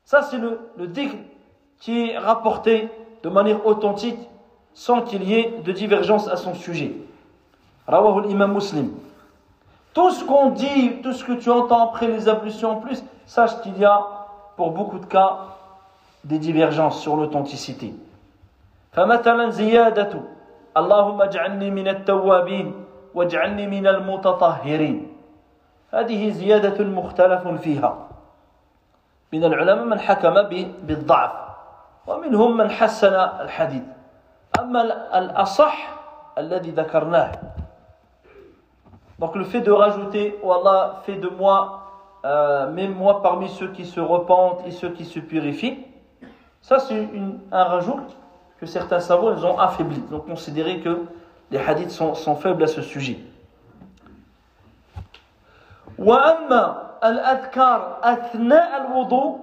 Ça c'est le, le qui est rapporté de manière authentique sans qu'il y ait de divergence à son sujet. Rawahul Imam Muslim. Tout ce qu'on dit, tout ce que tu entends après les ablutions en plus, sache qu'il y a pour beaucoup de cas des divergences sur l'authenticité. فمثلا زيادة اللهم اجعلني من التوابين واجعلني من المتطهرين هذه زيادة مختلف فيها من العلماء من حكم بالضعف ومنهم من حسن الحديث أما الأصح الذي ذكرناه Donc le fait de rajouter, oh Allah fait de moi, euh, même moi parmi ceux qui se repentent et ceux qui se purifient, ça c'est un rajout que certains savants ils ont affaibli. Ils ont considéré que les hadiths sont, sont faibles à ce sujet. وأما الأذكار أثناء الوضوء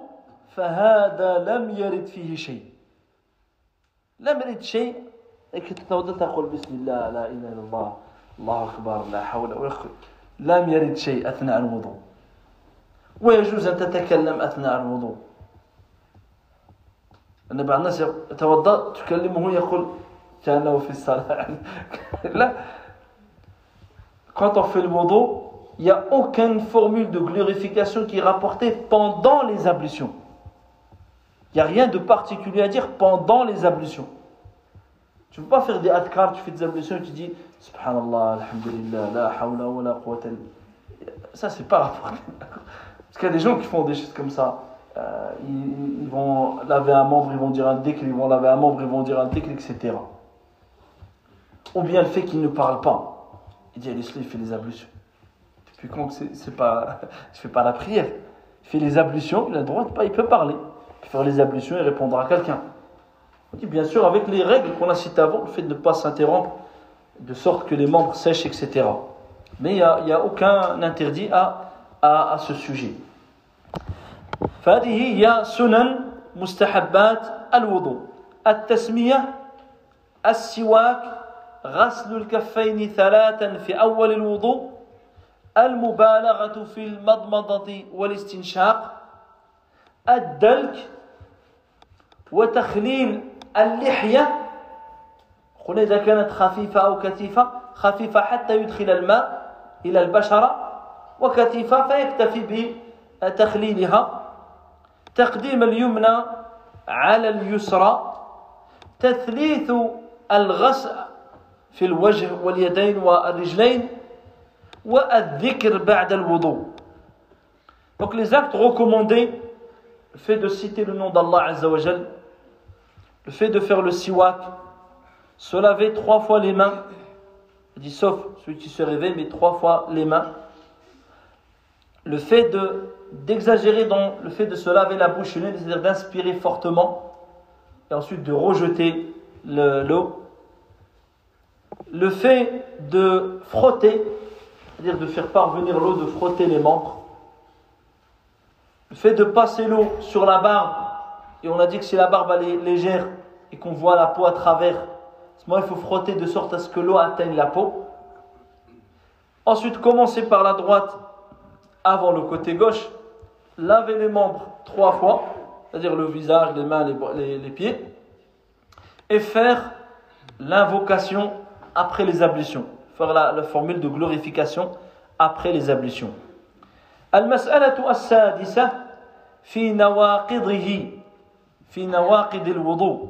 فهذا لم يرد فيه شيء. لم يرد شيء. تتوضا تقول بسم الله لا إله إلا الله الله أكبر لا حول ولا قوة. لم يرد شيء أثناء الوضوء. ويجوز أن تتكلم أثناء الوضوء. أن بعض الناس يتوضأ تكلمه يقول كأنه في الصلاة. لا. quand on fait le il n'y a aucune formule de glorification qui est rapportée pendant les ablutions. Il n'y a rien de particulier à dire pendant les ablutions. Tu ne peux pas faire des adkar, tu fais des ablutions et tu dis Subhanallah, Alhamdulillah, la hawla wa la Ça, c'est pas rapporté. Parce qu'il y a des gens qui font des choses comme ça. Euh, ils, vont laver un membre, ils vont dire un déclic, ils vont laver un membre, ils vont dire un déclic, etc. Ou bien le fait qu'ils ne parlent pas. Il dit Allez, il fait les ablutions. Depuis quand c'est pas, je fais pas la prière. Il fait les ablutions, il a le droit de pas, il peut parler. Il peut faire les ablutions et répondre à quelqu'un bien sûr, avec les règles qu'on a citées avant, le fait de ne pas s'interrompre, de sorte que les membres sèchent, etc. Mais il n'y a, a, aucun interdit à, à, à ce sujet. فهذه هي سنن مستحبات الوضوء التسمية السواك غسل الكفين ثلاثا في أول الوضوء المبالغة في المضمضة والاستنشاق الدلك وتخليل اللحية. قلنا إذا كانت خفيفة أو كثيفة خفيفة حتى يدخل الماء إلى البشرة وكثيفة فيكتفي بتخليلها. تقديم اليمنى على اليسرى. تثليث الغسل في الوجه واليدين والرجلين. Donc les actes recommandés, le fait de citer le nom d'Allah Azza wa Jal, le fait de faire le siwak, se laver trois fois les mains, dit sauf celui qui se réveille, mais trois fois les mains. Le fait de d'exagérer dans le fait de se laver la bouche c'est-à-dire d'inspirer fortement et ensuite de rejeter l'eau. Le fait de frotter, c'est-à-dire de faire parvenir l'eau, de frotter les membres. Le fait de passer l'eau sur la barbe et on a dit que si la barbe est légère et qu'on voit la peau à travers, ce moment il faut frotter de sorte à ce que l'eau atteigne la peau. Ensuite, commencer par la droite avant le côté gauche, laver les membres trois fois, c'est-à-dire le visage, les mains, les, les pieds, et faire l'invocation après les ablutions faire la, la formule de glorification après les ablutions. المسألة السادسة في نواقضه في نواقض الوضوء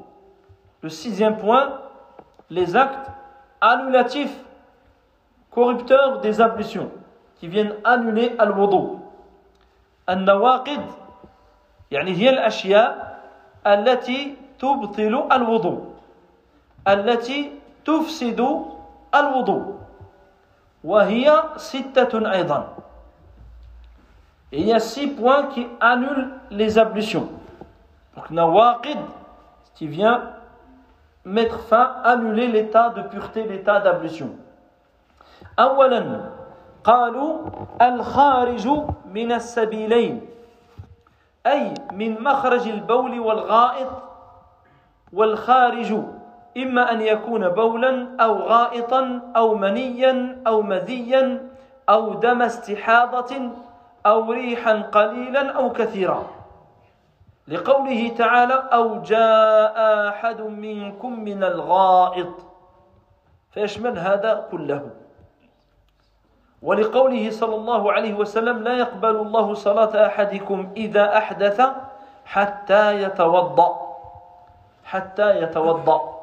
Le sixième point, les actes annulatifs, corrupteurs des ablutions, qui viennent annuler al-wudu. النواقض يعني هي الأشياء التي تبطل الوضوء التي تفسد الوضوء وهي ستة أيضا Et il y a six points qui annulent les ablutions. Donc, nawaqid, qui vient mettre fin, annuler l'état de pureté, l'état d'ablution. أولا قالوا الخارج من السبيلين أي من مخرج البول والغائط والخارج إما أن يكون بولا أو غائطا أو منيا أو مذيا أو دم استحاضة أو ريحا قليلا أو كثيرا. لقوله تعالى أو جاء أحد منكم من الغائط فيشمل هذا كله. ولقوله صلى الله عليه وسلم لا يقبل الله صلاة أحدكم إذا أحدث حتى يتوضأ. حتى يتوضأ.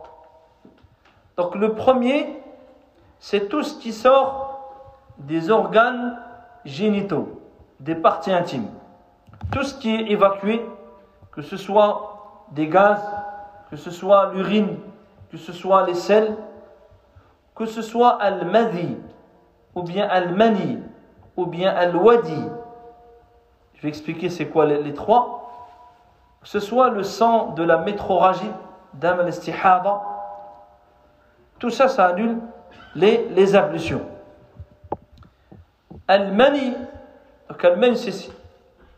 Donc le premier, c'est tout ce qui sort des organes génitaux, des parties intimes. Tout ce qui est évacué, que ce soit des gaz, que ce soit l'urine, que ce soit les sels, que ce soit al-madhi, ou bien al-mani, ou bien al-wadi. Je vais expliquer c'est quoi les, trois. Que ce soit le sang de la métroragie, dam al-istihada, tout ça, ça annule les, les ablutions. Al-mani, donc al-mani c'est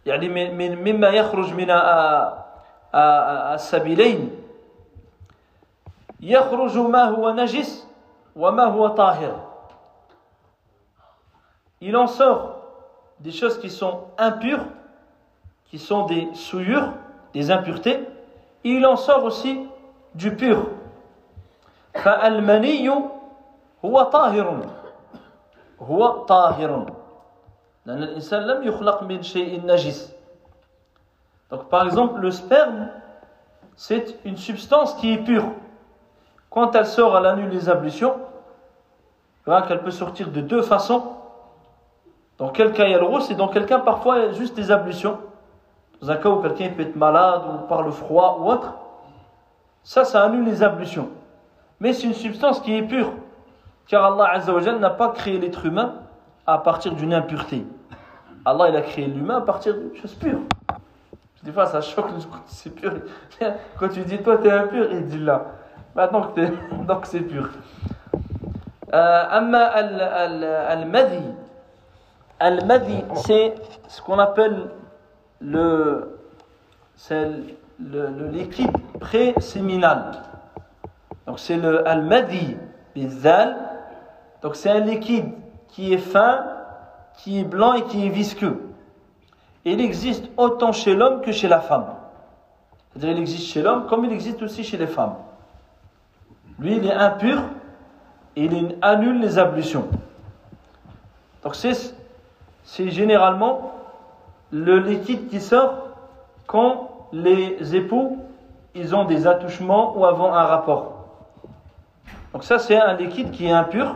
يعني من من مما يخرج من السبيلين يخرج ما هو نجس وما هو طاهر il en sort des choses qui sont impures, qui sont des souillures, des impuretés, et il en sort aussi du pur. فالمني هو طاهر هو طاهر لأن الإنسان لم يخلق من شيء نجس Donc par exemple, le sperme, c'est une substance qui est pure. Quand elle sort à la nuit des ablutions, voilà qu'elle peut sortir de deux façons. Dans quel cas il y a le rose, et dans quel cas parfois il y a juste des ablutions. Dans un cas où quelqu'un peut être malade ou par le froid ou autre, ça, ça annule les ablutions. Mais c'est une substance qui est pure. Car Allah Azzawajal n'a pas créé l'être humain à partir d'une impureté. Allah il a créé l'humain à partir d'une chose pure. Des fois ça choque c'est pur. Quand tu dis toi tu es impur, il dit là. Maintenant que t'es, donc c'est pur. Amma al-madhi. Al-madhi, c'est ce qu'on appelle le, c'est le, le pré-séminal. Donc c'est le al-madi bizal. Donc c'est un liquide qui est fin, qui est blanc et qui est visqueux. Il existe autant chez l'homme que chez la femme. C'est-à-dire il existe chez l'homme comme il existe aussi chez les femmes. Lui, il est impur et il annule les ablutions. Donc c'est, c'est généralement le liquide qui sort quand les époux ils ont des attouchements ou avant un rapport. Donc ça, c'est un liquide qui est impur.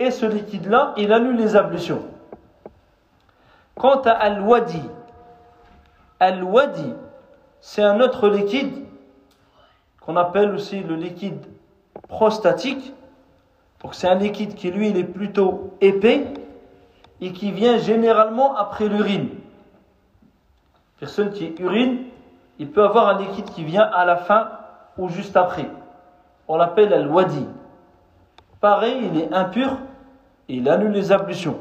Et ce liquide-là, il annule les ablutions. Quant à Al-Wadi, Al-Wadi, c'est un autre liquide qu'on appelle aussi le liquide prostatique. Donc c'est un liquide qui, lui, il est plutôt épais et qui vient généralement après l'urine. Personne qui urine, il peut avoir un liquide qui vient à la fin ou juste après on l'appelle al-wadi. Pareil, il est impur, il annule les ablutions.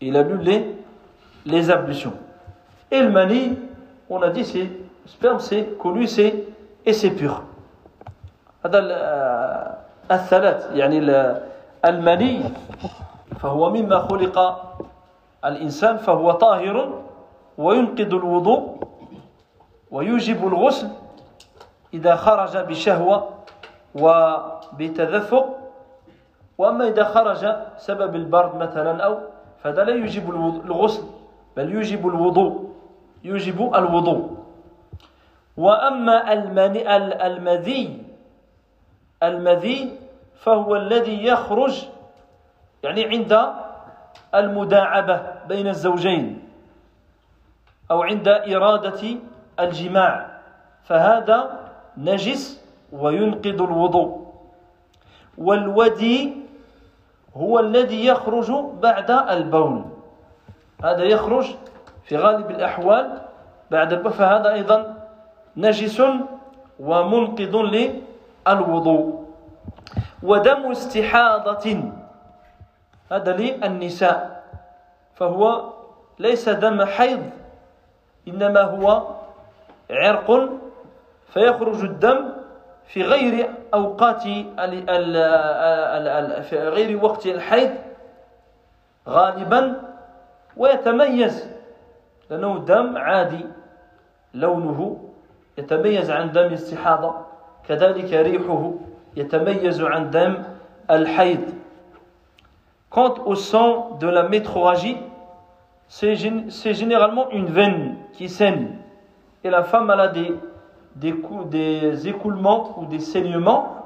Il annule les, les ablutions. Et le mani, on a dit, c'est le sperme, c'est connu, c'est et c'est pur. هذا الثلاث يعني المني فهو مما خلق الإنسان فهو طاهر وينقض الوضوء ويوجب الغسل إذا خرج بشهوة وبتدفق وأما إذا خرج سبب البرد مثلا أو فهذا لا يجب الغسل بل يجب الوضوء يجب الوضوء. وأما المذي المذي فهو الذي يخرج يعني عند المداعبة بين الزوجين أو عند إرادة الجماع. فهذا نجس وينقض الوضوء. والودي هو الذي يخرج بعد البول. هذا يخرج في غالب الأحوال بعد البول. فهذا أيضا نجس ومنقض للوضوء. ودم استحاضة. هذا للنساء. فهو ليس دم حيض إنما هو عرق. فيخرج الدم في غير أوقات في غير وقت الحيض غالبا ويتميز لأنه دم عادي لونه يتميز عن دم الاستحاضة كذلك ريحه يتميز عن دم الحيض Quant au sang de la métroragie, c'est généralement une veine qui saigne. Et la femme a des, des, des écoulements ou des saignements,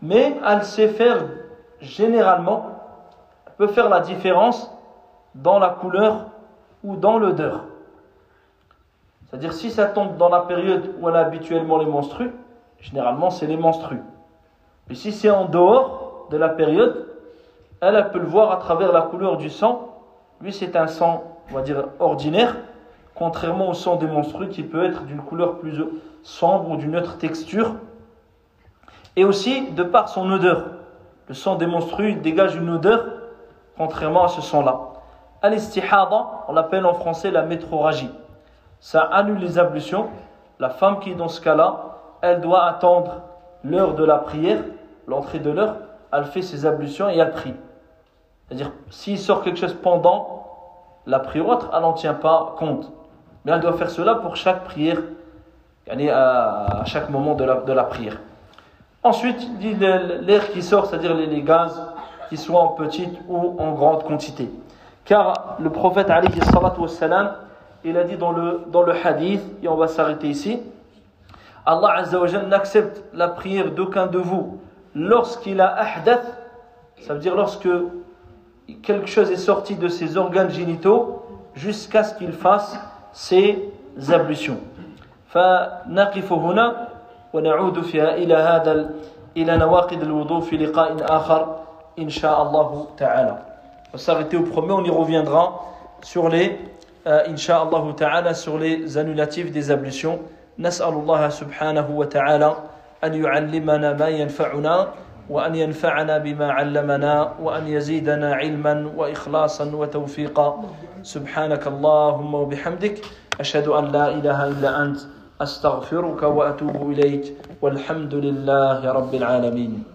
mais elle sait faire généralement, elle peut faire la différence dans la couleur ou dans l'odeur. C'est-à-dire si ça tombe dans la période où elle a habituellement les menstrues, généralement c'est les menstrues. Mais si c'est en dehors de la période, elle, elle peut le voir à travers la couleur du sang. Lui c'est un sang, on va dire, ordinaire, contrairement au sang des menstrues qui peut être d'une couleur plus sombre ou d'une autre texture. Et aussi de par son odeur. Le sang des menstrues dégage une odeur, contrairement à ce sang-là. Al-istihada, on l'appelle en français la métroragie. Ça annule les ablutions. La femme qui est dans ce cas-là, elle doit attendre l'heure de la prière, l'entrée de l'heure, elle fait ses ablutions et elle prie. C'est-à-dire, s'il sort quelque chose pendant la prière autre, elle n'en tient pas compte. Mais elle doit faire cela pour chaque prière, à chaque moment de la, prière. Ensuite, l'air qui sort, c'est-à-dire les, gaz, qui soient en petite ou en grande quantité. Car le prophète, wassalam, il a dit dans le, dans le hadith, et on va s'arrêter ici, Allah Azzawajal n'accepte la prière d'aucun de vous lorsqu'il a ahdath, ça veut dire lorsque quelque chose est sorti de ses organes génitaux, jusqu'à ce qu'il fasse ses ablutions. فنقف هنا ونعود فيها إلى هذا إلى نواقض الوضوء في لقاء آخر إن شاء الله تعالى. On s'arrêter au premier, on y reviendra sur les, euh, inshallah ta'ala, sur les annulatifs des ablutions. نسأل الله سبحانه وتعالى أن يعلمنا ما ينفعنا وأن ينفعنا بما علمنا وأن يزيدنا علما وإخلاصا وتوفيقا. سبحانك اللهم وبحمدك أشهد أن لا إله إلا أنت أستغفرك وأتوب إليك والحمد لله رب العالمين.